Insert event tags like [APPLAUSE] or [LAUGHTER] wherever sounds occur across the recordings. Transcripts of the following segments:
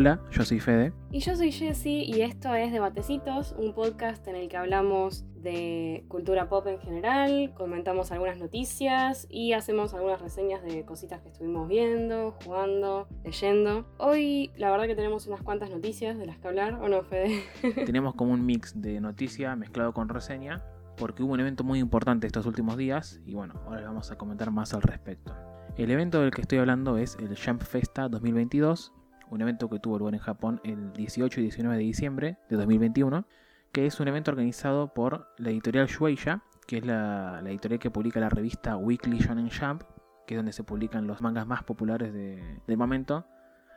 Hola, yo soy Fede. Y yo soy Jessie y esto es Debatecitos, un podcast en el que hablamos de cultura pop en general, comentamos algunas noticias y hacemos algunas reseñas de cositas que estuvimos viendo, jugando, leyendo. Hoy la verdad que tenemos unas cuantas noticias de las que hablar, ¿o no, Fede? [LAUGHS] Tenemos como un mix de noticia mezclado con reseña porque hubo un evento muy importante estos últimos días y bueno, ahora vamos a comentar más al respecto. El evento del que estoy hablando es el Jump Festa 2022 un evento que tuvo lugar en Japón el 18 y 19 de diciembre de 2021, que es un evento organizado por la editorial Shueisha, que es la, editorial que publica la revista Weekly Shonen Jump, que es donde se publican los mangas más populares del momento.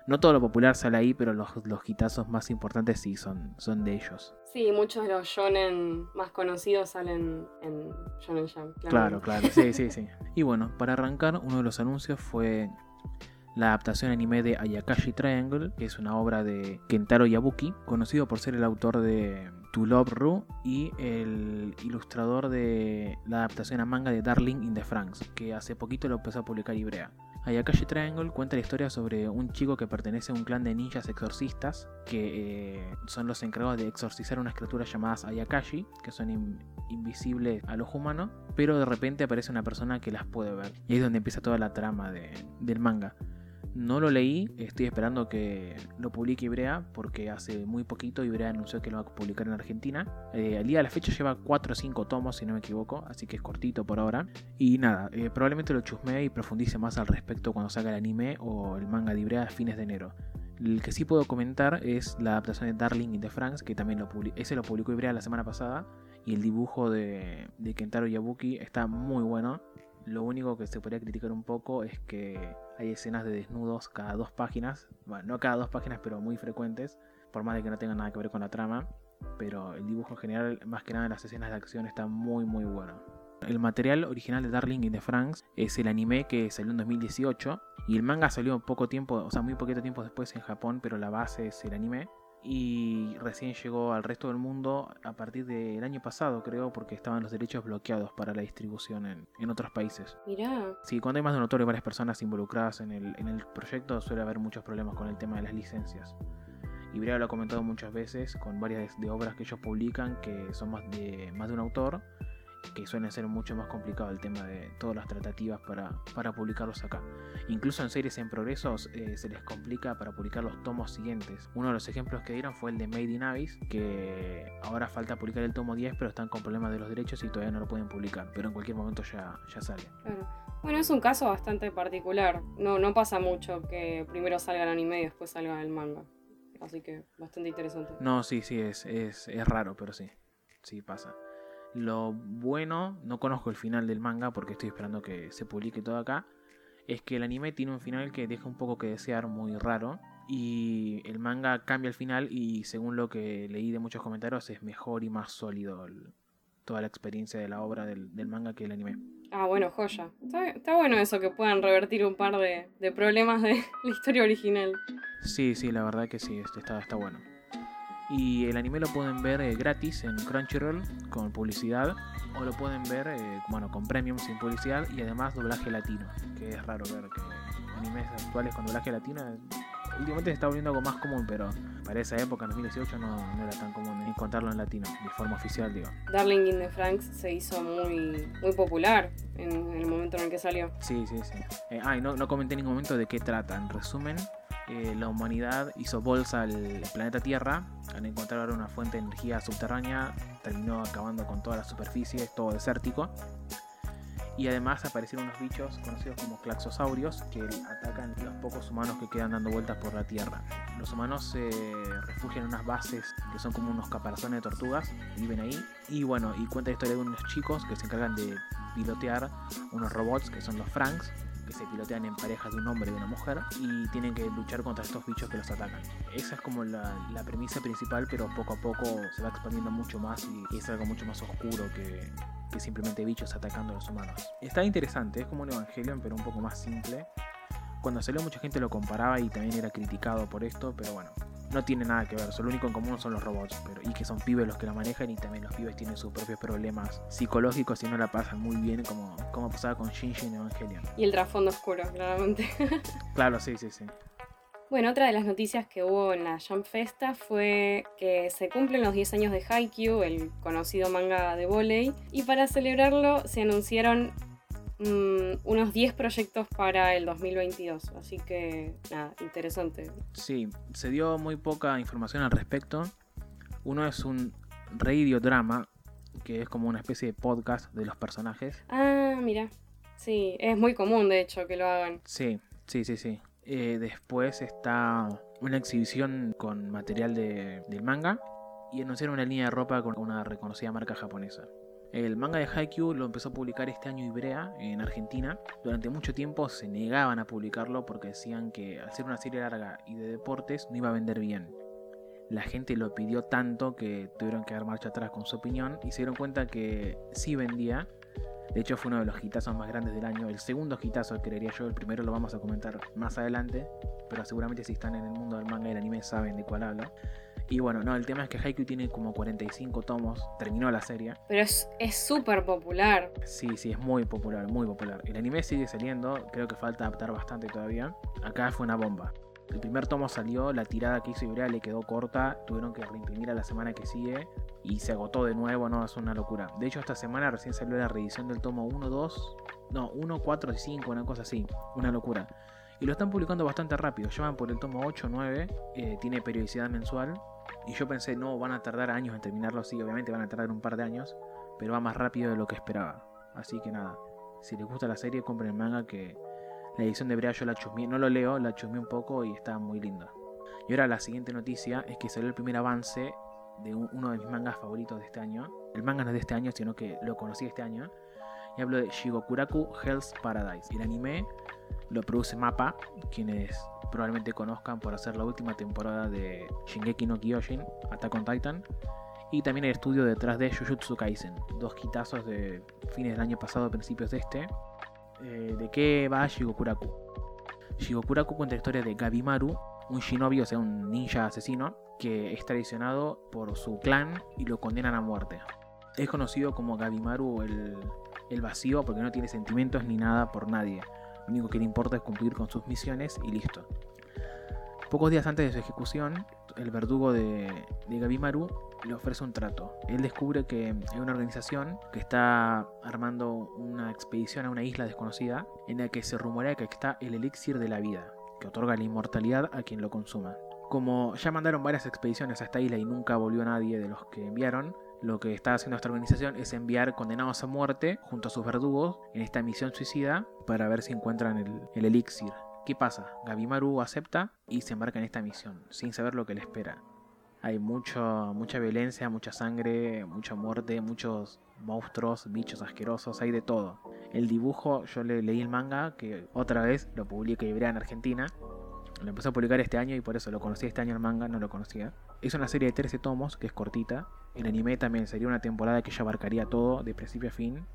No todo lo popular sale ahí, pero los, los hitazos más importantes sí son, son de ellos. Sí, muchos de los shonen más conocidos salen en Shonen Jump. Claro, claro, sí, sí, sí. Y bueno, para arrancar, uno de los anuncios fue la adaptación anime de Ayakashi Triangle, que es una obra de Kentaro Yabuki, conocido por ser el autor de To Love Ru y el ilustrador de la adaptación a manga de Darling in the Franks, que hace poquito lo empezó a publicar Ibrea. Ayakashi Triangle cuenta la historia sobre un chico que pertenece a un clan de ninjas exorcistas que eh, son los encargados de exorcizar unas criaturas llamadas Ayakashi, que son invisibles a los humanos, pero de repente aparece una persona que las puede ver. Y ahí es donde empieza toda la trama del manga. No lo leí, estoy esperando que lo publique Ibrea porque hace muy poquito Ibrea anunció que lo va a publicar en Argentina. Eh, al día de la fecha lleva 4 o 5 tomos, si no me equivoco, así que es cortito por ahora. Y nada, eh, probablemente lo chusmee y profundice más al respecto cuando salga el anime o el manga de Ibrea a fines de enero. El que sí puedo comentar es la adaptación de Darling in the France, que también lo ese lo publicó Ibrea la semana pasada. Y el dibujo de, de Kentaro Yabuki está muy bueno. Lo único que se podría criticar un poco es que hay escenas de desnudos cada dos páginas. Bueno, no cada dos páginas, pero muy frecuentes. Por más de que no tengan nada que ver con la trama. Pero el dibujo en general, más que nada en las escenas de acción, está muy muy bueno. El material original de Darling in the Franks es el anime que salió en 2018 y el manga salió poco tiempo, o sea, muy poquito tiempo después en Japón, pero la base es el anime y recién llegó al resto del mundo a partir del año pasado, creo, porque estaban los derechos bloqueados para la distribución en, otros países. Mirá. Sí, cuando hay más de un autor y varias personas involucradas en el, en el proyecto suele haber muchos problemas con el tema de las licencias. Y Brea lo ha comentado muchas veces con varias de obras que ellos publican que son más de, más de un autor que suelen ser mucho más complicado el tema de todas las tratativas para, para publicarlos acá. Incluso en series en progresos eh, se les complica para publicar los tomos siguientes. Uno de los ejemplos que dieron fue el de Made in Abyss, que ahora falta publicar el tomo 10, pero están con problemas de los derechos y todavía no lo pueden publicar, pero en cualquier momento ya, ya sale. Bueno, es un caso bastante particular. No, no pasa mucho que primero salga el anime y después salga el manga. Así que bastante interesante. No, sí, sí, es, es, es raro, pero sí. Sí pasa. Lo bueno, no conozco el final del manga porque estoy esperando que se publique todo acá, es que el anime tiene un final que deja un poco que desear, muy raro. Y el manga cambia el final y según lo que leí de muchos comentarios es mejor y más sólido toda la experiencia de la obra del, manga que el anime. Ah, bueno, joya. Está, bueno eso que puedan revertir un par de, problemas de [LAUGHS] la historia original. Sí, sí, la verdad que sí, está, está bueno. Y el anime lo pueden ver eh, gratis en Crunchyroll con publicidad o lo pueden ver eh, bueno, con premium sin publicidad y además doblaje latino, que es raro ver que animes actuales con doblaje latino últimamente se está volviendo algo más común, pero para esa época, en 2018, no, era tan común encontrarlo en latino, de forma oficial, digo. Darling in the Franks se hizo muy, muy popular en, el momento en el que salió. Sí, sí, sí. Eh, ah, y no, no comenté en ningún momento de qué trata. En resumen, la humanidad hizo bolsa al planeta Tierra al encontrar una fuente de energía subterránea, terminó acabando con toda la superficie, todo desértico. Y además aparecieron unos bichos conocidos como claxosaurios que atacan a los pocos humanos que quedan dando vueltas por la Tierra. Los humanos se refugian en unas bases que son como unos caparazones de tortugas, viven ahí. Y bueno, y cuenta la historia de unos chicos que se encargan de pilotear unos robots que son los Franks, que se pilotean en parejas de un hombre y de una mujer y tienen que luchar contra estos bichos que los atacan. Esa es como la, premisa principal, pero poco a poco se va expandiendo mucho más y, es algo mucho más oscuro que, que simplemente bichos atacando a los humanos. Está interesante, es como un Evangelion, pero un poco más simple. Cuando salió mucha gente lo comparaba y también era criticado por esto, pero bueno, no tiene nada que ver, lo único en común son los robots, pero, y que son pibes los que la manejan y también los pibes tienen sus propios problemas psicológicos y no la pasan muy bien como, como pasaba con Shinji en Evangelion. Y el trasfondo oscuro, claramente. [LAUGHS] claro, sí, sí, sí. Bueno, otra de las noticias que hubo en la Jump Festa fue que se cumplen los 10 años de Haikyuu, el conocido manga de volei, y para celebrarlo se anunciaron mm, unos 10 proyectos para el 2022, así que nada, interesante. Sí, se dio muy poca información al respecto. Uno es un radio drama, que es como una especie de podcast de los personajes. Ah, mira. Sí, es muy común de hecho que lo hagan. Sí, sí, sí, sí. Eh, después está una exhibición con material de, del manga y anunciaron una línea de ropa con una reconocida marca japonesa. El manga de Haikyuu lo empezó a publicar este año Ibrea en Argentina. Durante mucho tiempo se negaban a publicarlo porque decían que al ser una serie larga y de deportes no iba a vender bien. La gente lo pidió tanto que tuvieron que dar marcha atrás con su opinión y se dieron cuenta que sí vendía de hecho fue uno de los hitazos más grandes del año. El segundo hitazo, creería yo. El primero lo vamos a comentar más adelante. Pero seguramente si están en el mundo del manga y el anime saben de cuál hablo. Y bueno, no, el tema es que Haikyuu tiene como 45 tomos. Terminó la serie. Pero es súper popular. Sí, sí, es muy popular, muy popular. El anime sigue saliendo. Creo que falta adaptar bastante todavía. Acá fue una bomba. El primer tomo salió, la tirada que hizo Ibrea le quedó corta, tuvieron que reimprimir a la semana que sigue y se agotó de nuevo, no, es una locura. De hecho, esta semana recién salió la reedición del tomo 1, 2, no, 1, 4 y 5, una cosa así, una locura. Y lo están publicando bastante rápido, llevan por el tomo 8, 9, eh, tiene periodicidad mensual. Y yo pensé, no, van a tardar años en terminarlo, sí, obviamente van a tardar un par de años, pero va más rápido de lo que esperaba. Así que nada, si les gusta la serie, compren el manga que la edición de Brea yo la chusmeé, no lo leo, la chusmeé un poco y está muy linda. Y ahora la siguiente noticia es que salió el primer avance de uno de mis mangas favoritos de este año. El manga no es de este año, sino que lo conocí este año. Y hablo de Shigokuraku Hell's Paradise. El anime lo produce Mapa, quienes probablemente conozcan por hacer la última temporada de Shingeki no Kyojin, Attack on Titan. Y también el estudio detrás de Jujutsu Kaisen, dos quitazos de fines del año pasado, principios de este, eh, de qué va Shigokuraku. Shigokuraku cuenta la historia de Gabimaru, un shinobi, o sea, un ninja asesino, que es traicionado por su clan y lo condenan a muerte. Es conocido como Gabimaru el, el vacío porque no tiene sentimientos ni nada por nadie. Lo único que le importa es cumplir con sus misiones y listo. Pocos días antes de su ejecución, el verdugo de, de Gabimaru le ofrece un trato. Él descubre que hay una organización que está armando una expedición a una isla desconocida en la que se rumorea que está el elixir de la vida, que otorga la inmortalidad a quien lo consuma. Como ya mandaron varias expediciones a esta isla y nunca volvió nadie de los que enviaron, lo que está haciendo esta organización es enviar condenados a muerte junto a sus verdugos en esta misión suicida para ver si encuentran el, el elixir. ¿Qué pasa? Gabimaru acepta y se embarca en esta misión, sin saber lo que le espera. Hay mucho, mucha violencia, mucha sangre, mucha muerte, muchos monstruos, bichos asquerosos, hay de todo. El dibujo, yo le leí el manga, que otra vez lo publiqué Ibrea en Argentina. Lo empecé a publicar este año y por eso lo conocí este año el manga, no lo conocía. Es una serie de 13 tomos, que es cortita. El anime también sería una temporada que ya abarcaría todo, de principio a fin.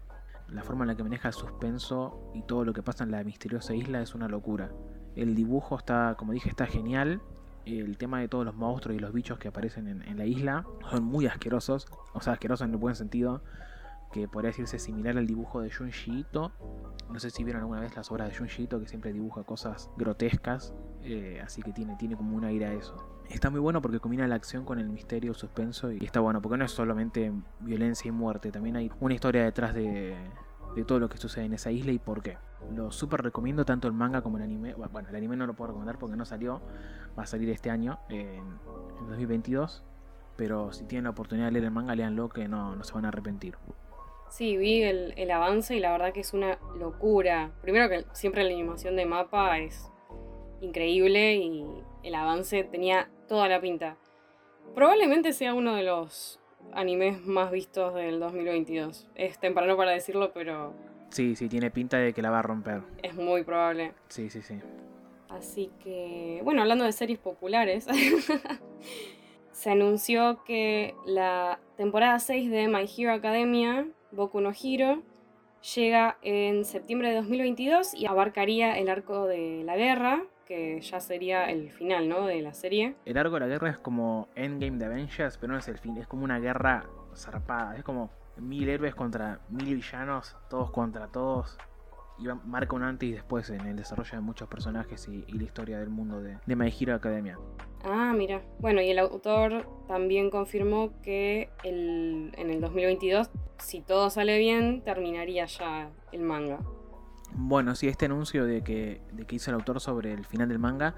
La forma en la que maneja el suspenso y todo lo que pasa en la misteriosa isla es una locura. El dibujo está, como dije, está genial el tema de todos los monstruos y los bichos que aparecen en, la isla son muy asquerosos, o sea, asquerosos en el buen sentido, que podría decirse similar al dibujo de Junji Ito. No sé si vieron alguna vez las obras de Junji Ito, que siempre dibuja cosas grotescas, eh, así que tiene, tiene como un aire a eso. Está muy bueno porque combina la acción con el misterio, suspenso, y está bueno, porque no es solamente violencia y muerte, también hay una historia detrás de, de todo lo que sucede en esa isla y por qué. Lo súper recomiendo tanto el manga como el anime. Bueno, el anime no lo puedo recomendar porque no salió. Va a salir este año, en, 2022. Pero si tienen la oportunidad de leer el manga, leanlo que no, no se van a arrepentir. Sí, vi el, el, avance y la verdad que es una locura. Primero que siempre la animación de mapa es increíble y el avance tenía toda la pinta. Probablemente sea uno de los animes más vistos del 2022. Es temprano para decirlo, pero... Sí, sí, tiene pinta de que la va a romper. Es muy probable. Sí, sí, sí. Así que, bueno, hablando de series populares, [LAUGHS] se anunció que la temporada 6 de My Hero Academia, Boku no Hero, llega en septiembre de 2022 y abarcaría el arco de la guerra, que ya sería el final, ¿no? De la serie. El arco de la guerra es como Endgame de Avengers, pero no es el fin, es como una guerra zarpada, es como mil héroes contra mil villanos, todos contra todos. Y marca un antes y después en el desarrollo de muchos personajes y, la historia del mundo de, de My Hero Academia. Ah, mira. Bueno, y el autor también confirmó que el, en el 2022, si todo sale bien, terminaría ya el manga. Bueno, sí, este anuncio de que, de que hizo el autor sobre el final del manga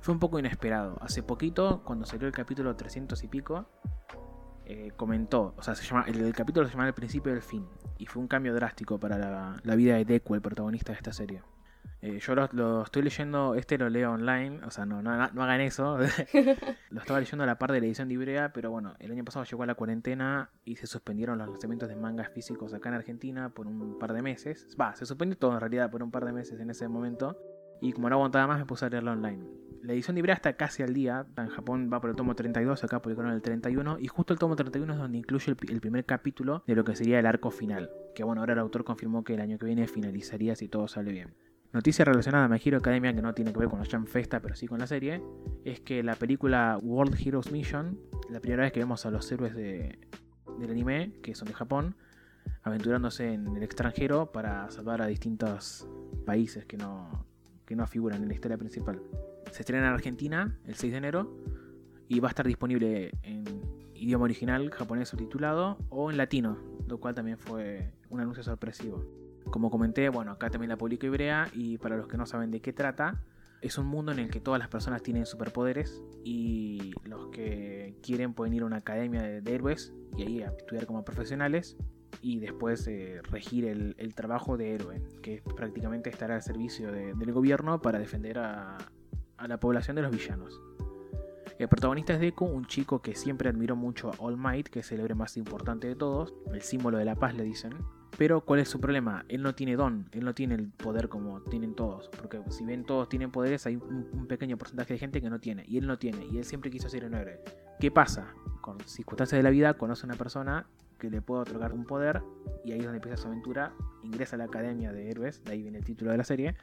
fue un poco inesperado. Hace poquito, cuando salió el capítulo 300 y pico, eh, comentó, o sea, se llama, el, capítulo se llama El principio del fin, y fue un cambio drástico para la, la vida de Deku, el protagonista de esta serie. Eh, yo lo, estoy leyendo, este lo leo online, o sea, no, no, hagan eso. [LAUGHS] lo estaba leyendo a la par de la edición de Ibrea, pero bueno, el año pasado llegó a la cuarentena y se suspendieron los lanzamientos de mangas físicos acá en Argentina por un par de meses. Va, se suspendió todo en realidad por un par de meses en ese momento. Y como no aguantaba más, me puse a leerlo online. La edición de Ibrea está casi al día. En Japón va por el tomo 32, acá por el 31. Y justo el tomo 31 es donde incluye el, el, primer capítulo de lo que sería el arco final. Que bueno, ahora el autor confirmó que el año que viene finalizaría si todo sale bien. Noticia relacionada a My Hero Academia que no tiene que ver con la Jam Festa, pero sí con la serie, es que la película World Heroes Mission, la primera vez que vemos a los héroes de, del anime, que son de Japón, aventurándose en el extranjero para salvar a distintos países que no, que no figuran en la historia principal. Se estrena en Argentina el 6 de enero y va a estar disponible en idioma original, japonés subtitulado, o en latino, lo cual también fue un anuncio sorpresivo. Como comenté, bueno, acá también la publico Ibrea y para los que no saben de qué trata, es un mundo en el que todas las personas tienen superpoderes y los que quieren pueden ir a una academia de, héroes y ahí a estudiar como profesionales y después eh, regir el, trabajo de héroe, que prácticamente estará al servicio del gobierno para defender a, a la población de los villanos. El protagonista es Deku, un chico que siempre admiró mucho a All Might, que es el héroe más importante de todos, el símbolo de la paz le dicen, pero ¿cuál es su problema? Él no tiene don, él no tiene el poder como tienen todos. Porque si bien todos tienen poderes, hay un, pequeño porcentaje de gente que no tiene. Y él no tiene. Y él siempre quiso ser un héroe. ¿Qué pasa? Con circunstancias de la vida conoce a una persona que le puede otorgar un poder. Y ahí es donde empieza su aventura. Ingresa a la Academia de Héroes. De ahí viene el título de la serie.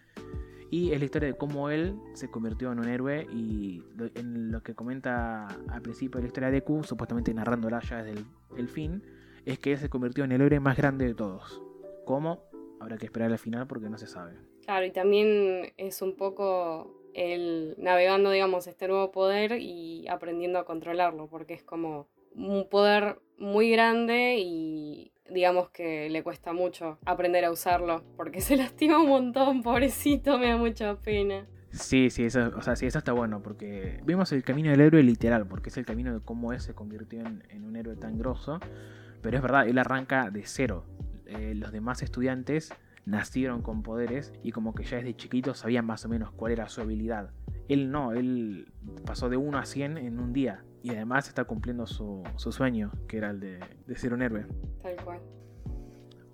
Y es la historia de cómo él se convirtió en un héroe. Y en lo que comenta al principio de la historia de Q, supuestamente narrándola ya desde el fin es que ella se convirtió en el héroe más grande de todos. ¿Cómo? Habrá que esperar al final porque no se sabe. Claro, y también es un poco el navegando, digamos, este nuevo poder y aprendiendo a controlarlo, porque es como un poder muy grande y digamos que le cuesta mucho aprender a usarlo, porque [LAUGHS] se lastima un montón, pobrecito, me da mucha pena. Sí, sí, eso, o sea, sí, eso está bueno, porque vemos el camino del héroe literal, porque es el camino de cómo él se convirtió en, un héroe tan grosso pero es verdad, él arranca de cero. Eh, los demás estudiantes nacieron con poderes y como que ya desde chiquito sabían más o menos cuál era su habilidad. Él no, él pasó de 1 a 100 en un día y además está cumpliendo su, sueño, que era el de, ser un héroe. Tal cual.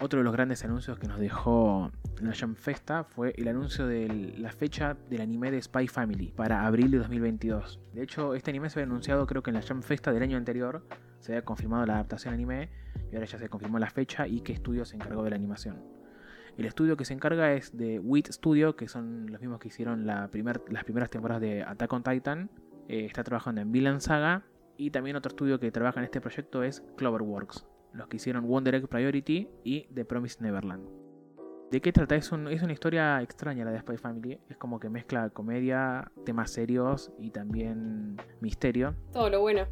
Otro de los grandes anuncios que nos dejó la Jam Festa fue el anuncio de la fecha del anime de Spy Family para abril de 2022. De hecho, este anime se había anunciado creo que en la Jam Festa del año anterior, se había confirmado la adaptación anime y ahora ya se confirmó la fecha y qué estudio se encargó de la animación. El estudio que se encarga es de WIT Studio, que son los mismos que hicieron las primeras temporadas de Attack on Titan. Eh, está trabajando en Villain Saga. Y también otro estudio que trabaja en este proyecto es Cloverworks, los que hicieron Wonder Egg Priority y The Promised Neverland. ¿De qué trata? Es, es una historia extraña la de Spy Family. Es como que mezcla comedia, temas serios y también misterio. Todo lo bueno.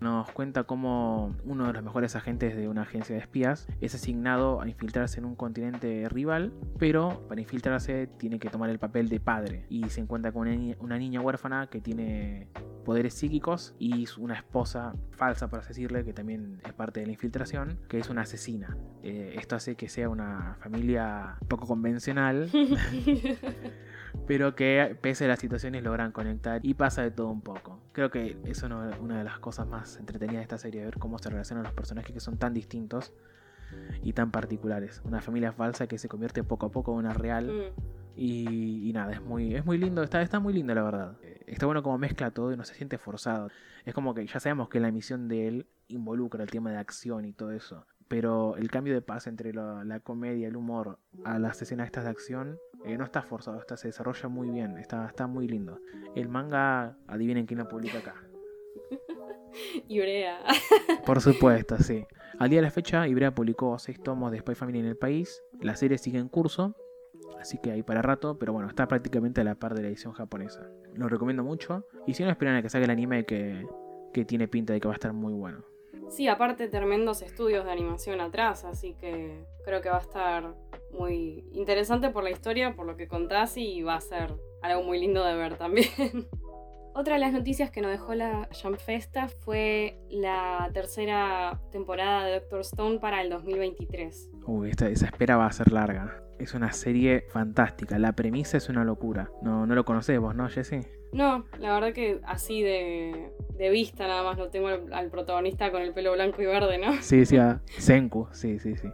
Nos cuenta cómo uno de los mejores agentes de una agencia de espías es asignado a infiltrarse en un continente rival, pero para infiltrarse tiene que tomar el papel de padre y se encuentra con una niña, huérfana que tiene poderes psíquicos y una esposa falsa, por así decirle, que también es parte de la infiltración, que es una asesina. Eh, esto hace que sea una familia poco convencional. [LAUGHS] pero que pese a las situaciones logran conectar y pasa de todo un poco. Creo que eso es una de las cosas más entretenidas de esta serie, ver cómo se relacionan los personajes que son tan distintos y tan particulares. Una familia falsa que se convierte poco a poco en una real. Mm. Y, nada, es muy, es muy lindo, está, está muy lindo la verdad. Está bueno como mezcla todo y no se siente forzado. Es como que ya sabemos que la misión de él involucra el tema de acción y todo eso pero el cambio de paz entre la, comedia, el humor a las escenas estas de acción eh, no está forzado, está, se desarrolla muy bien, está, está muy lindo. El manga, adivinen quién lo publica acá. [LAUGHS] Ibrea. [LAUGHS] Por supuesto, sí. Al día de la fecha, Ibrea publicó seis tomos de Spy Family en el país. La serie sigue en curso Así que hay para rato, pero bueno, está prácticamente a la par de la edición japonesa. Lo recomiendo mucho. Y si no, esperan a que salga el anime que, que tiene pinta de que va a estar muy bueno. Sí, aparte tremendos estudios de animación atrás, así que creo que va a estar muy interesante por la historia, por lo que contás y va a ser algo muy lindo de ver también. [LAUGHS] Otra de las noticias que nos dejó la Jump Festa fue la tercera temporada de Doctor Stone para el 2023. Uy, esta, esa espera va a ser larga. Es una serie fantástica. La premisa es una locura. No, no lo conocés vos, ¿no, Jesse? No, la verdad que así de, de vista nada más lo tengo al, al protagonista con el pelo blanco y verde, ¿no? Sí, sí, a Senku, sí, sí, sí.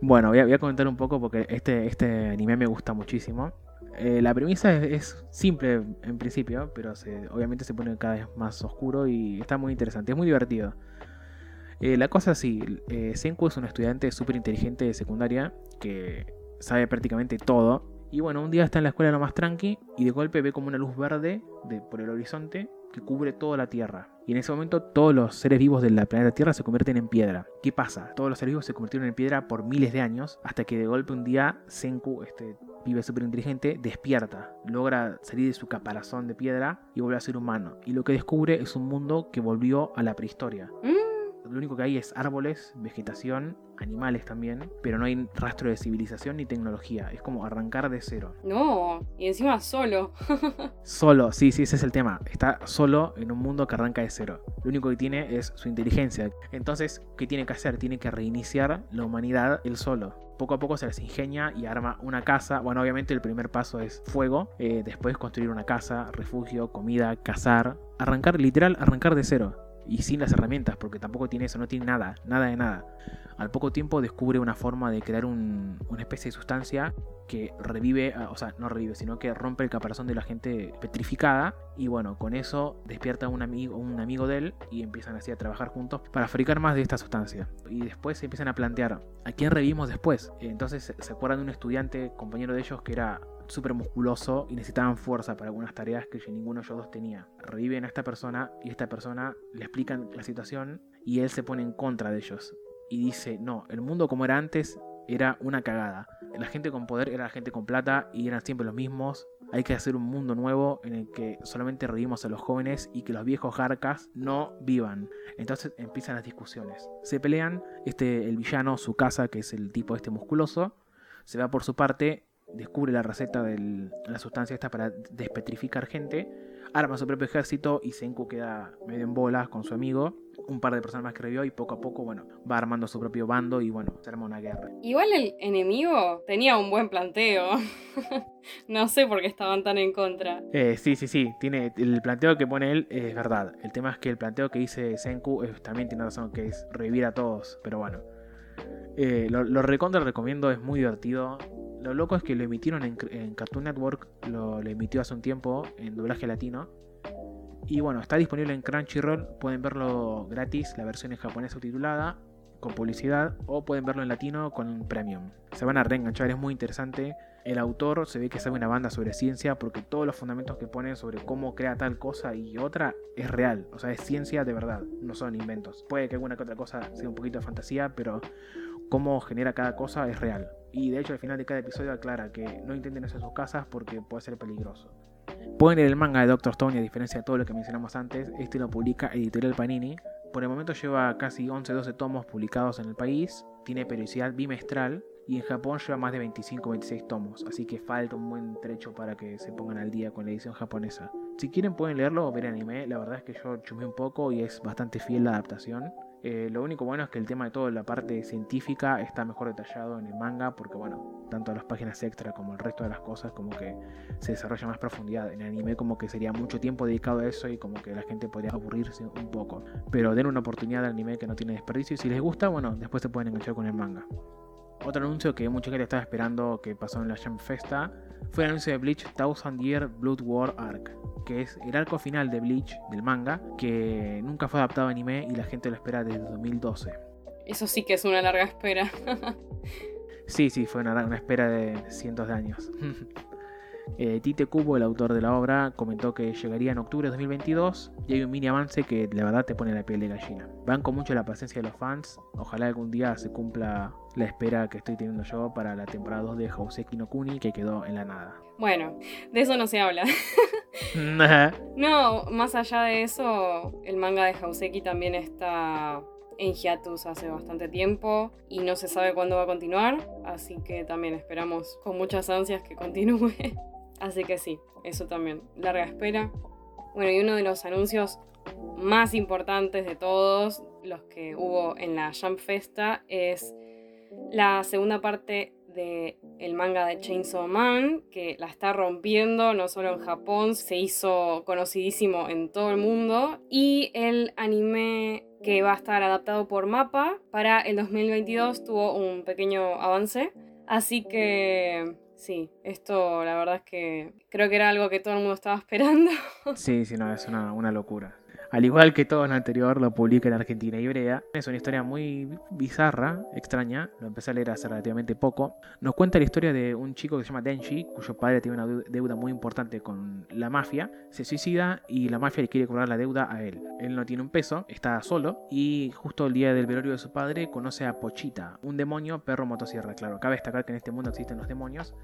Bueno, voy a, voy a comentar un poco porque este, este anime me gusta muchísimo. Eh, la premisa es, es simple en principio, pero se- obviamente se pone cada vez más oscuro y está muy interesante, es muy divertido. Eh, la cosa es así, eh, Senku es un estudiante súper inteligente de secundaria que sabe prácticamente todo. Y bueno, un día está en la escuela lo más tranqui y de golpe ve como una luz verde de, por el horizonte que cubre toda la Tierra. Y en ese momento todos los seres vivos del planeta Tierra se convierten en piedra. ¿Qué pasa? Todos los seres vivos se convirtieron en piedra por miles de años hasta que de golpe un día Senku, este pibe súper inteligente, despierta. Logra salir de su caparazón de piedra y vuelve a ser humano. Y lo que descubre es un mundo que volvió a la prehistoria. Mm, Lo único que hay es árboles, vegetación, animales también, pero no hay rastro de civilización ni tecnología. Es como arrancar de cero. no, y encima solo. [LAUGHS] Solo, sí, sí, ese es el tema. Está solo en un mundo que arranca de cero. Lo único que tiene es su inteligencia. Entonces, ¿qué tiene que hacer? Tiene que reiniciar la humanidad él solo. Poco a poco se les ingenia y arma una casa. Bueno, obviamente el primer paso es fuego. eh, después construir una casa, refugio, comida, cazar. Arrancar, literal, arrancar de cero. Y sin las herramientas, porque tampoco tiene eso, no tiene nada, nada de nada. Al poco tiempo descubre una forma de crear un- una especie de sustancia que revive, o sea, no revive, sino que rompe el caparazón de la gente petrificada. Y bueno, con eso despierta un amigo, un amigo de él y empiezan así a trabajar juntos para fabricar más de esta sustancia. Y después se empiezan a plantear, ¿a quién revivimos después? Entonces se acuerdan de un estudiante, compañero de ellos, que era súper musculoso y necesitaban fuerza para algunas tareas que ninguno de ellos dos tenía. Reviven a esta persona y esta persona le explican la situación y él se pone en contra de ellos. Y dice, no, el mundo como era antes era una cagada. La gente con poder era la gente con plata y eran siempre los mismos. Hay que hacer un mundo nuevo en el que solamente revivimos a los jóvenes y que los viejos jarcas no vivan. Entonces empiezan las discusiones. Se pelean, este, el villano, su casa, que es el tipo este musculoso, se va por su parte, descubre la receta de la sustancia esta para despetrificar gente, arma su propio ejército y Senku queda medio en bolas con su amigo. Un par de personas más que revivió y poco a poco, bueno, va armando su propio bando y bueno, se arma una guerra. Igual el enemigo tenía un buen planteo. [LAUGHS] no sé por qué estaban tan en contra. Eh, sí, sí, sí. Tiene, el planteo que pone él es verdad. El tema es que el planteo que dice Senku es- también tiene razón, que es revivir a todos. Pero bueno. Eh, lo, lo recontra recomiendo, es muy divertido. Lo loco es que lo emitieron en, Cartoon Network, lo, lo emitió hace un tiempo en doblaje latino. Y bueno, está disponible en Crunchyroll, pueden verlo gratis, la versión en japonés subtitulada, con publicidad, o pueden verlo en latino con premium. Se van a reenganchar, es muy interesante. El autor se ve que sabe una banda sobre ciencia porque todos los fundamentos que pone sobre cómo crea tal cosa y otra es real, o sea, es ciencia de verdad, no son inventos. Puede que alguna que otra cosa sea un poquito de fantasía, pero cómo genera cada cosa es real. Y de hecho al final de cada episodio aclara que no intenten hacer sus casas porque puede ser peligroso. Pueden leer el manga de Doctor Stone y a diferencia de todo lo que mencionamos antes, este lo publica Editorial Panini. Por el momento lleva casi 11-12 tomos publicados en el país, tiene periodicidad bimestral y en Japón lleva más de 25-26 tomos, así que falta un buen trecho para que se pongan al día con la edición japonesa. Si quieren pueden leerlo o ver anime, la verdad es que yo chumé un poco y es bastante fiel la adaptación. Eh, lo único bueno es que el tema de toda la parte científica está mejor detallado en el manga porque bueno, tanto las páginas extra como el resto de las cosas como que se desarrolla más profundidad. En el anime como que sería mucho tiempo dedicado a eso y como que la gente podría aburrirse un poco. Pero den una oportunidad al anime que no tiene desperdicio y si les gusta, bueno, después se pueden enganchar con el manga. Otro anuncio que mucha gente estaba esperando que pasó en la Jump Festa fue el anuncio de Bleach Thousand Year Blood War Arc, que es el arco final de Bleach del manga, que nunca fue adaptado a anime y la gente lo espera desde 2012. Eso sí que es una larga espera. Sí, sí, fue una, una espera de cientos de años. [LAUGHS] Eh, Tite Kubo, el autor de la obra, comentó que llegaría en octubre de 2022 y hay un mini avance que la verdad te pone la piel de gallina. Banco mucho la paciencia de los fans, ojalá algún día se cumpla la espera que estoy teniendo yo para la temporada 2 de Houseki no Kuni que quedó en la nada. Bueno, de eso no se habla. [LAUGHS] no, más allá de eso, el manga de Houseki también está en hiatus hace bastante tiempo y no se sabe cuándo va a continuar, así que también esperamos con muchas ansias que continúe. Así que sí, eso también, larga espera. Bueno, y uno de los anuncios más importantes de todos los que hubo en la Jump Festa es la segunda parte de el manga de Chainsaw Man, que la está rompiendo no solo en Japón, se hizo conocidísimo en todo el mundo, y el anime que va a estar adaptado por Mapa para el 2022 tuvo un pequeño avance, así que sí, esto la verdad es que creo que era algo que todo el mundo estaba esperando. Sí, sí, no, es [LAUGHS] una, una locura. Al igual que todo lo anterior, lo publica en Argentina y Brea. Es una historia muy bizarra, extraña. Lo empecé a leer hace relativamente poco. Nos cuenta la historia de un chico que se llama Denji, cuyo padre tiene una deuda muy importante con la mafia. Se suicida y la mafia le quiere cobrar la deuda a él. Él no tiene un peso, está solo. Y justo el día del velorio de su padre conoce a Pochita, un demonio perro motosierra. Claro, cabe destacar que en este mundo existen los demonios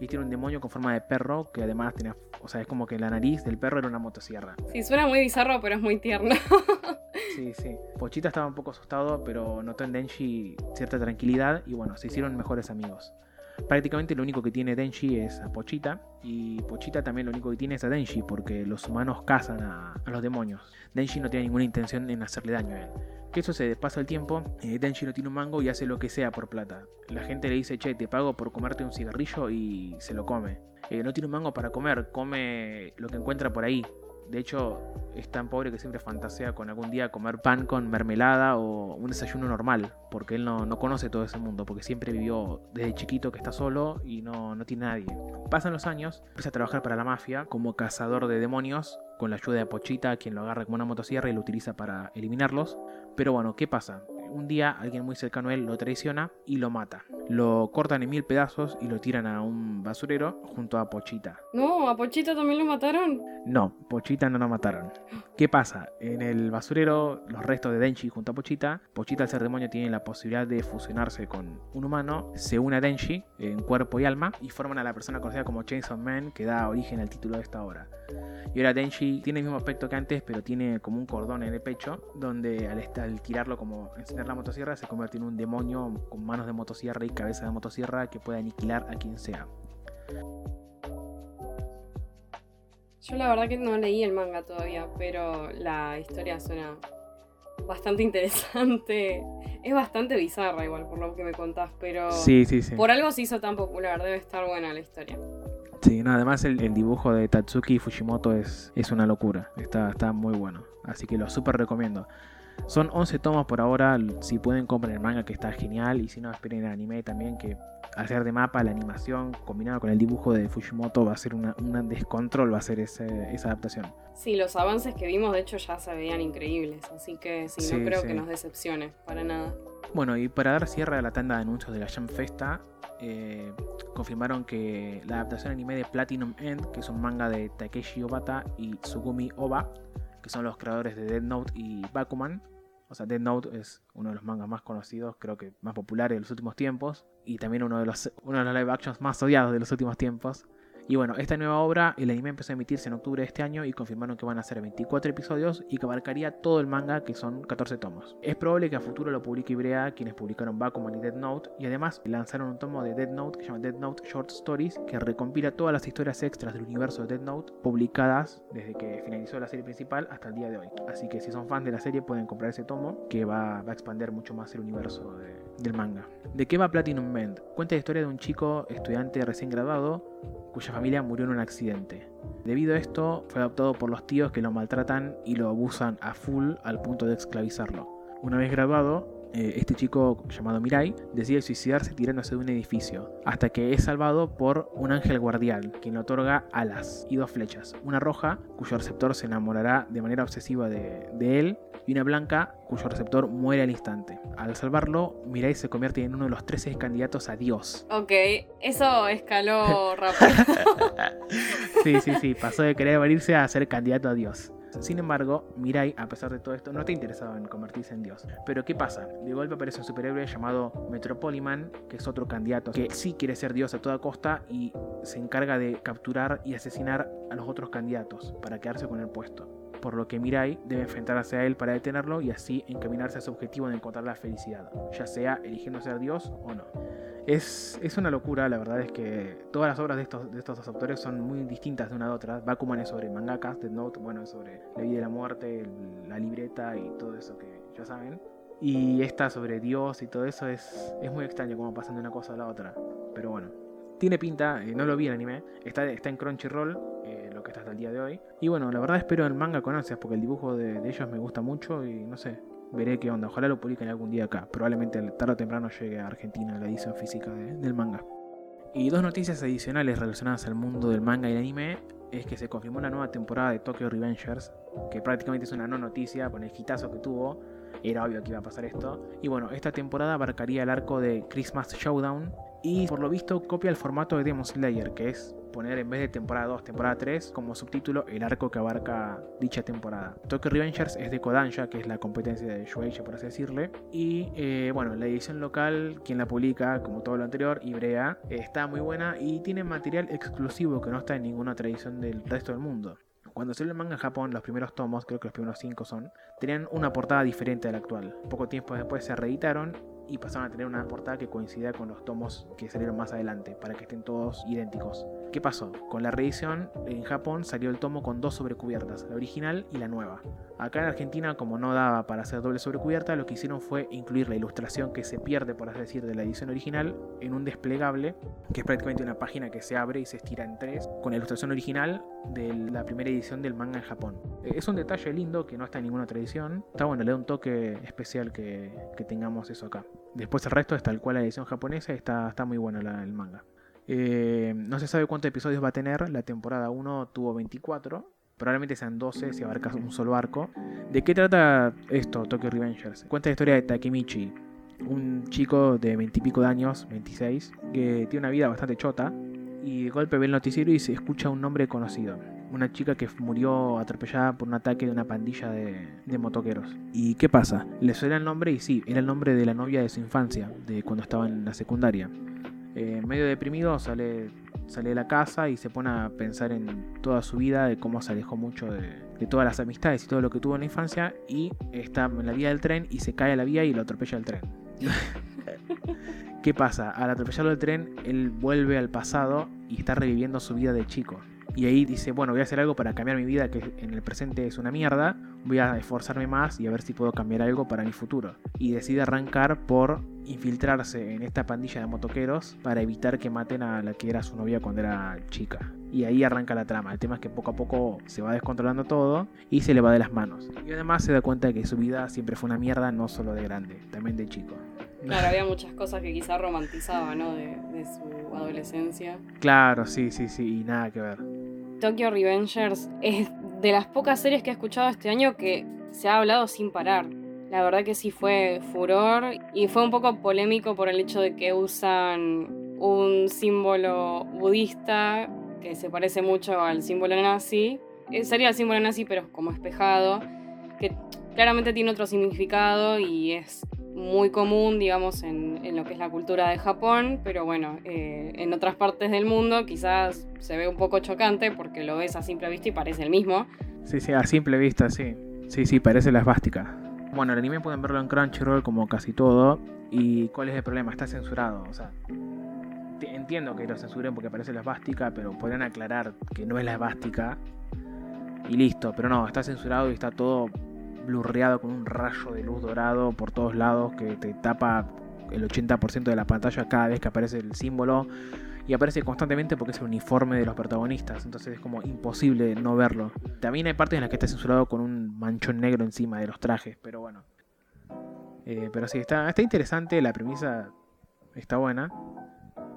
y tiene un demonio con forma de perro que además tiene, o sea, es como que la nariz del perro era una motosierra. Sí, suena muy bizarro, pero es muy tierno. [LAUGHS] sí, sí. Pochita estaba un poco asustado, pero notó en Denji cierta tranquilidad y bueno, se hicieron mejores amigos. Prácticamente lo único que tiene Denji es a Pochita y Pochita también lo único que tiene es a Denji porque los humanos cazan a, los demonios. Denji no tiene ninguna intención en hacerle daño a él. Eso se pasa el tiempo, eh, Denji no tiene un mango y hace lo que sea por plata. La gente le dice, che, te pago por comerte un cigarrillo y se lo come. Eh, no tiene un mango para comer, come lo que encuentra por ahí. De hecho, es tan pobre que siempre fantasea con algún día comer pan con mermelada o un desayuno normal, porque él no, conoce todo ese mundo, porque siempre vivió desde chiquito que está solo y no, no tiene nadie. Pasan los años, empieza a trabajar para la mafia como cazador de demonios, con la ayuda de Pochita, quien lo agarra como una motosierra y lo utiliza para eliminarlos. Pero bueno, ¿qué pasa? Un día alguien muy cercano a él lo traiciona y lo mata. Lo cortan en mil pedazos y lo tiran a un basurero junto a Pochita. No, ¿a Pochita también lo mataron? No, Pochita no lo mataron. ¿Qué pasa? En el basurero, los restos de Denji junto a Pochita, Pochita al ser demonio tiene la posibilidad de fusionarse con un humano, se une a Denji en cuerpo y alma y forman a la persona conocida como Chainsaw Man que da origen al título de esta obra. Y ahora Denji tiene el mismo aspecto que antes, pero tiene como un cordón en el pecho, donde al, tirarlo como encender la motosierra se convierte en un demonio con manos de motosierra y cabeza de motosierra que puede aniquilar a quien sea. Yo la verdad que no leí el manga todavía, pero la historia suena bastante [LAUGHS] interesante. Es bastante bizarra igual por lo que me contás, pero sí, sí, sí. por algo se hizo tan popular, debe estar buena la historia. Sí, no, además el, dibujo de Tatsuki Fujimoto es, es una locura, está, está muy bueno, así que lo súper recomiendo. Son 11 tomos por ahora, si pueden comprar el manga que está genial y si no esperen el anime también que al ser de mapa, la animación combinado con el dibujo de Fujimoto va a ser un descontrol, va a ser esa adaptación. Sí, los avances que vimos de hecho ya se veían increíbles, así que sí, no creo que nos decepcione, para nada. Bueno, y para dar cierre a la tanda de anuncios de la Jam Festa, eh, confirmaron que la adaptación anime de Platinum End, que es un manga de Takeshi Obata y Tsugumi Oba, que son los creadores de Dead Note y Bakuman. O sea, Dead Note es uno de los mangas más conocidos, creo que más populares de los últimos tiempos, y también uno de los, uno de los live actions más odiados de los últimos tiempos. Y bueno, esta nueva obra, el anime empezó a emitirse en octubre de este año y confirmaron que van a ser 24 episodios y que abarcaría todo el manga, que son 14 tomos. Es probable que a futuro lo publique Ibrea, quienes publicaron Bakuman y Dead Note, y además lanzaron un tomo de Dead Note que se llama Dead Note Short Stories, que recompila todas las historias extras del universo de Dead Note publicadas desde que finalizó la serie principal hasta el día de hoy. Así que si son fans de la serie pueden comprar ese tomo, que va, a expandir mucho más el universo del manga. ¿De qué va Platinum Band? Cuenta la historia de un chico estudiante recién graduado cuya familia murió en un accidente. Debido a esto, fue adoptado por los tíos que lo maltratan y lo abusan a full al punto de esclavizarlo. Una vez graduado, eh, este chico llamado Mirai decide suicidarse tirándose de un edificio, hasta que es salvado por un ángel guardián, quien le otorga alas y dos flechas, una roja, cuyo receptor se enamorará de manera obsesiva de, de él, y una blanca, cuyo receptor muere al instante. Al salvarlo, Mirai se convierte en uno de los 13 candidatos a Dios. Ok, eso escaló [LAUGHS] rápido. sí, sí, sí, pasó de querer morirse a ser candidato a Dios. Sin embargo, Mirai, a pesar de todo esto, no está interesado en convertirse en Dios. Pero ¿qué pasa? De golpe aparece un superhéroe llamado Metropoliman, que es otro candidato que sí quiere ser Dios a toda costa y se encarga de capturar y asesinar a los otros candidatos para quedarse con el puesto. Por lo que Mirai debe enfrentarse a él para detenerlo y así encaminarse a su objetivo de encontrar la felicidad, ya sea eligiendo ser Dios o no. Es, es, una locura, la verdad es que todas las obras de estos, de estos dos autores son muy distintas de una a otra. Bakuman es sobre mangakas, Death Note, bueno, es sobre la vida y la muerte, la libreta y todo eso que ya saben. Y esta sobre Dios y todo eso es, es muy extraño cómo pasan de una cosa a la otra. Pero bueno, tiene pinta, eh, no lo vi en anime, está, está en Crunchyroll, eh, que está hasta el día de hoy. Y bueno, la verdad espero el manga con ansias porque el dibujo de, ellos me gusta mucho y no sé, veré qué onda. Ojalá lo publiquen algún día acá. Probablemente tarde o temprano llegue a Argentina la edición física de, del manga. Y dos noticias adicionales relacionadas al mundo del manga y el anime es que se confirmó una nueva temporada de Tokyo Revengers, que prácticamente es una no noticia con el hitazo que tuvo. Era obvio que iba a pasar esto. Y bueno, esta temporada abarcaría el arco de Christmas Showdown y por lo visto copia el formato de Demon Slayer, que es poner en vez de temporada 2, temporada 3 como subtítulo el arco que abarca dicha temporada. Tokyo Revengers es de Kodansha, que es la competencia de Shueisha por así decirle. Y eh, bueno, la edición local, quien la publica, como todo lo anterior, Ibrea, está muy buena y tiene material exclusivo que no está en ninguna otra edición del resto del mundo. Cuando salió el manga en Japón, los primeros tomos, creo que los primeros 5 son, tenían una portada diferente a la actual. Poco tiempo después se reeditaron y pasaron a tener una portada que coincidía con los tomos que salieron más adelante, para que estén todos idénticos. ¿Qué pasó? Con la reedición en Japón salió el tomo con dos sobrecubiertas, la original y la nueva. Acá en Argentina, como no daba para hacer doble sobrecubierta, lo que hicieron fue incluir la ilustración que se pierde, por así decir, de la edición original en un desplegable, que es prácticamente una página que se abre y se estira en tres, con la ilustración original de la primera edición del manga en Japón. Es un detalle lindo que no está en ninguna otra edición. Está bueno, le da un toque especial que, que tengamos eso acá. Después el resto es tal cual la edición japonesa, está, está muy bueno el manga. Eh, no se sabe cuántos episodios va a tener, la temporada 1 tuvo 24, probablemente sean 12 si abarcas un solo arco. ¿De qué trata esto, Tokyo Revengers? Cuenta la historia de Takemichi, un chico de 20 y pico de años, 26, que tiene una vida bastante chota y de golpe ve el noticiero y se escucha un nombre conocido. Una chica que murió atropellada por un ataque de una pandilla de, de, motoqueros. ¿Y qué pasa? Le suena el nombre y sí, era el nombre de la novia de su infancia, de cuando estaba en la secundaria. Eh, medio deprimido sale, sale de la casa y se pone a pensar en toda su vida, de cómo se alejó mucho de, de, todas las amistades y todo lo que tuvo en la infancia y está en la vía del tren y se cae a la vía y lo atropella el tren. [LAUGHS] ¿Qué pasa? Al atropellarlo el tren, él vuelve al pasado y está reviviendo su vida de chico. Y ahí dice, bueno, voy a hacer algo para cambiar mi vida, que en el presente es una mierda. Voy a esforzarme más y a ver si puedo cambiar algo para mi futuro. Y decide arrancar por infiltrarse en esta pandilla de motoqueros para evitar que maten a la que era su novia cuando era chica. Y ahí arranca la trama. El tema es que poco a poco se va descontrolando todo y se le va de las manos. Y además se da cuenta de que su vida siempre fue una mierda, no solo de grande, también de chico. Claro, había muchas cosas que quizá romantizaba, ¿no? De, de, su adolescencia. Claro, sí, sí, sí, y nada que ver. Tokyo Revengers es de las pocas series que he escuchado este año que se ha hablado sin parar. La verdad que sí fue furor y fue un poco polémico por el hecho de que usan un símbolo budista que se parece mucho al símbolo nazi. Sería el símbolo nazi pero como espejado, claramente tiene otro significado y es muy común, digamos, en, lo que es la cultura de Japón, pero bueno, eh, en otras partes del mundo quizás se ve un poco chocante porque lo ves a simple vista y parece el mismo. Sí, sí, a simple vista, sí. Sí, sí, parece la esvástica. Bueno, el anime pueden verlo en Crunchyroll como casi todo. ¿Y cuál es el problema? Está censurado, o sea... Entiendo que lo censuren porque parece la esvástica, pero podrían aclarar que no es la esvástica y listo, pero no, está censurado y está todo blurreado con un rayo de luz dorado por todos lados que te tapa el 80% de la pantalla cada vez que aparece el símbolo y aparece constantemente porque es el uniforme de los protagonistas, entonces es como imposible no verlo. También hay partes en las que está censurado con un manchón negro encima de los trajes, pero bueno. Eh, pero sí, está, está interesante, la premisa está buena.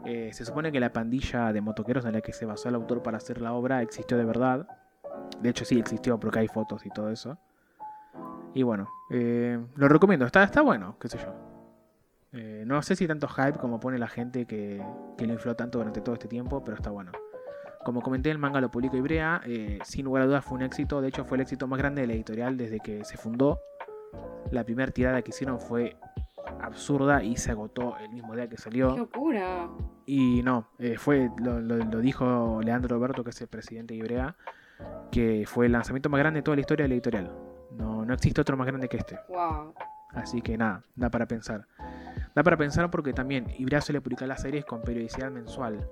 Eh, se supone que la pandilla de motoqueros en la que se basó el autor para hacer la obra existió de verdad. De hecho sí existió porque hay fotos y todo eso. Y bueno, eh, lo recomiendo, está, está bueno, qué sé yo. Eh, no sé si tanto hype como pone la gente que, que lo infló tanto durante todo este tiempo, pero está bueno. Como comenté, el manga lo publicó Ibrea, eh, sin lugar a dudas fue un éxito, de hecho fue el éxito más grande de la editorial desde que se fundó. La primera tirada que hicieron fue absurda y se agotó el mismo día que ¡Qué salió. locura! Y no, eh, fue, lo, lo- lo dijo Leandro Roberto, que es el presidente de Ibrea, que fue el lanzamiento más grande de toda la historia de la editorial. No, no existe otro más grande que este. ¡Wow! Así que nada, da para pensar. Da para pensar porque también Ibrea suele publicar las series con periodicidad mensual.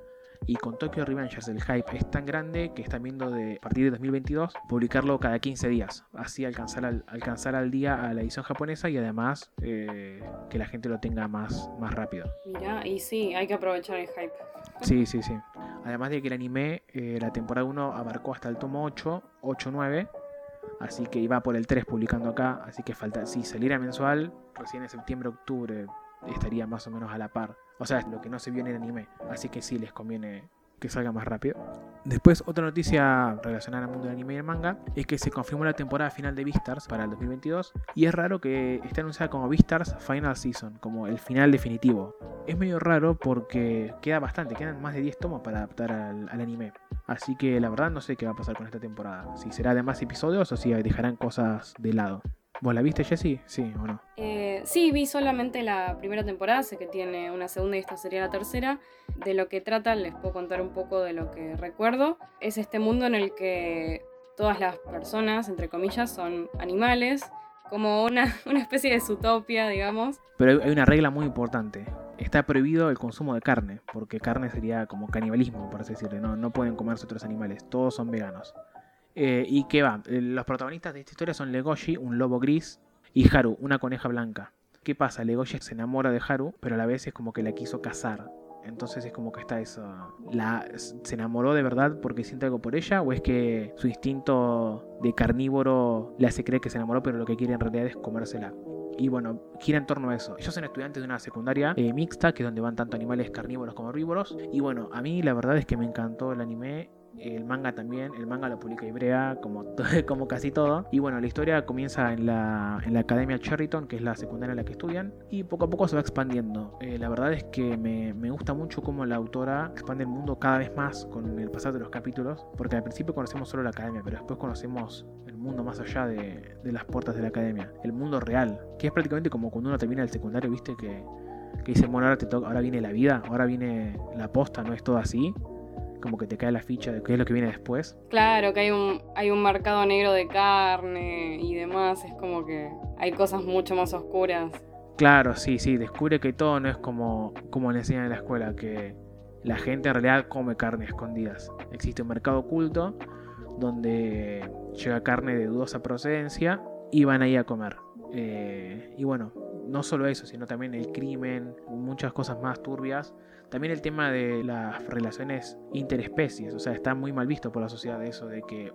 Y con Tokyo Revengers el hype es tan grande que están viendo de a partir de 2022 publicarlo cada 15 días. Así alcanzar al, alcanzar al día a la edición japonesa y además eh, que la gente lo tenga más, más rápido. Mirá, y sí, hay que aprovechar el hype. [LAUGHS] Sí, sí, sí. Además de que el anime, eh, la temporada 1 abarcó hasta el tomo 8, 8, 9. Así que iba por el 3 publicando acá. Así que falta, si saliera mensual, recién en septiembre, octubre estaría más o menos a la par. O sea, es lo que no se vio en el anime. Así que sí les conviene que salga más rápido. Después, otra noticia relacionada al mundo del anime y el manga es que se confirmó la temporada final de Beastars para el 2022 y es raro que esté anunciada como Beastars Final Season, como el final definitivo. Es medio raro porque queda bastante, quedan más de 10 tomos para adaptar al, al anime. Así que la verdad no sé qué va a pasar con esta temporada. Si será de más episodios o si dejarán cosas de lado. ¿Vos la viste, Jessie? Sí o no. Eh, sí, vi solamente la primera temporada, sé que tiene una segunda y esta sería la tercera. De lo que trata, les puedo contar un poco de lo que recuerdo. Es este mundo en el que todas las personas, entre comillas, son animales, como una, [LAUGHS] una especie de utopia, digamos. Pero hay una regla muy importante. Está prohibido el consumo de carne, porque carne sería como canibalismo, por así decirlo. No, no pueden comerse otros animales, todos son veganos. Eh, ¿Y qué va? Eh, Los protagonistas de esta historia son Legoshi, un lobo gris, y Haru, una coneja blanca. ¿Qué pasa? Legoshi se enamora de Haru, pero a la vez es como que la quiso cazar. Entonces es como que está eso. La, ¿Se enamoró de verdad porque siente algo por ella? ¿O es que su instinto de carnívoro le hace creer que se enamoró, pero lo que quiere en realidad es comérsela? Y bueno, gira en torno a eso. Ellos son estudiantes de una secundaria eh, mixta, que es donde van tanto animales carnívoros como herbívoros. Y bueno, a mí la verdad es que me encantó el anime. El manga también, el manga lo publica Ibrea, como, [LAUGHS] como casi todo. Y bueno, la historia comienza en la, en la Academia Cherryton, que es la secundaria en la que estudian, y poco a poco se va expandiendo. Eh, la verdad es que me, me gusta mucho cómo la autora expande el mundo cada vez más con el pasar de los capítulos, porque al principio conocemos solo la academia, pero después conocemos mundo más allá de, de las puertas de la academia, el mundo real, que es prácticamente como cuando uno termina el secundario, viste que, que dice, bueno, ahora, te toca, ahora viene la vida, ahora viene la posta, no es todo así. Como que te cae la ficha de qué es lo que viene después. Claro, que hay un, hay un mercado negro de carne y demás, es como que hay cosas mucho más oscuras. Claro, sí, sí, descubre que todo no es como, como le enseñan en la escuela, que la gente en realidad come carne a escondidas. Existe un mercado oculto donde llega carne de dudosa procedencia y van ahí a comer. Eh, y bueno, no solo eso, sino también el crimen, muchas cosas más turbias. También el tema de las relaciones interespecies, o sea, está muy mal visto por la sociedad eso de que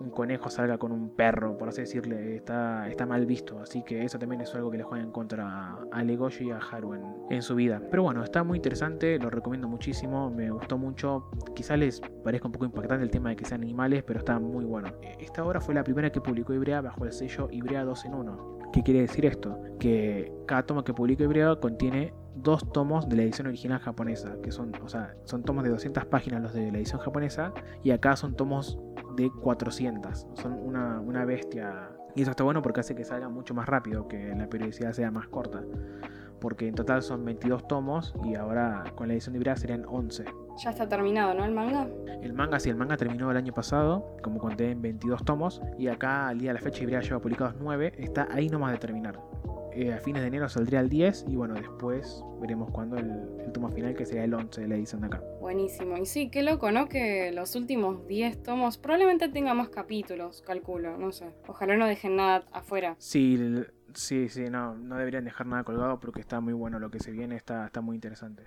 un, conejo salga con un perro, por así decirle, está, está mal visto. Así que eso también es algo que le juega en contra a, Legoshi y a Haru en, su vida. Pero bueno, está muy interesante, lo recomiendo muchísimo, me gustó mucho. Quizás les parezca un poco impactante el tema de que sean animales, pero está muy bueno. Esta obra fue la primera que publicó Ibrea bajo el sello Ibrea 2 en 1. ¿Qué quiere decir esto? Que cada tomo que publica Ibrea contiene dos tomos de la edición original japonesa, que son, o sea, son tomos de 200 páginas los de la edición japonesa, y acá son tomos de 400. Son una, una bestia. Y eso está bueno porque hace que salga mucho más rápido, que la periodicidad sea más corta. Porque en total son 22 tomos y ahora con la edición Ibrea serían 11. Ya está terminado, ¿no? El manga. El manga, sí, el manga terminó el año pasado, como conté, en 22 tomos. Y acá, al día de la fecha, Ibrea lleva publicados 9. Está ahí nomás de terminar. Eh, a fines de enero saldría el 10 y bueno, después veremos cuándo el, el tomo final, que sería el 11 de la edición de acá. Buenísimo. Y sí, qué loco, ¿no? Que los últimos 10 tomos probablemente tenga más capítulos, calculo, no sé. Ojalá no dejen nada afuera. Sí, sí, sí, no, no deberían dejar nada colgado porque está muy bueno lo que se viene, está, está muy interesante.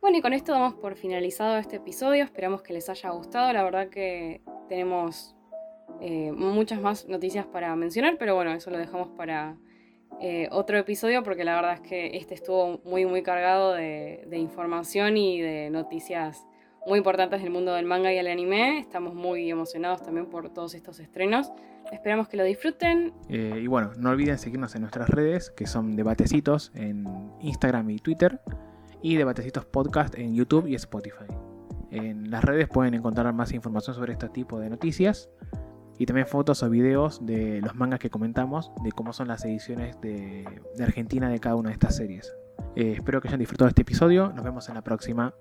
Bueno, y con esto damos por finalizado este episodio. Esperamos que les haya gustado. La verdad que tenemos eh, muchas más noticias para mencionar, pero bueno, eso lo dejamos para eh, otro episodio porque la verdad es que este estuvo muy muy cargado de, información y de noticias muy importantes del mundo del manga y el anime. Estamos muy emocionados también por todos estos estrenos. Esperamos que lo disfruten. Eh, y bueno, no olviden seguirnos en nuestras redes, que son Debatecitos en Instagram y Twitter, y Debatecitos Podcast en YouTube y Spotify. En las redes pueden encontrar más información sobre este tipo de noticias y también fotos o videos de los mangas que comentamos, de cómo son las ediciones de, Argentina de cada una de estas series. Eh, espero que hayan disfrutado de este episodio, nos vemos en la próxima.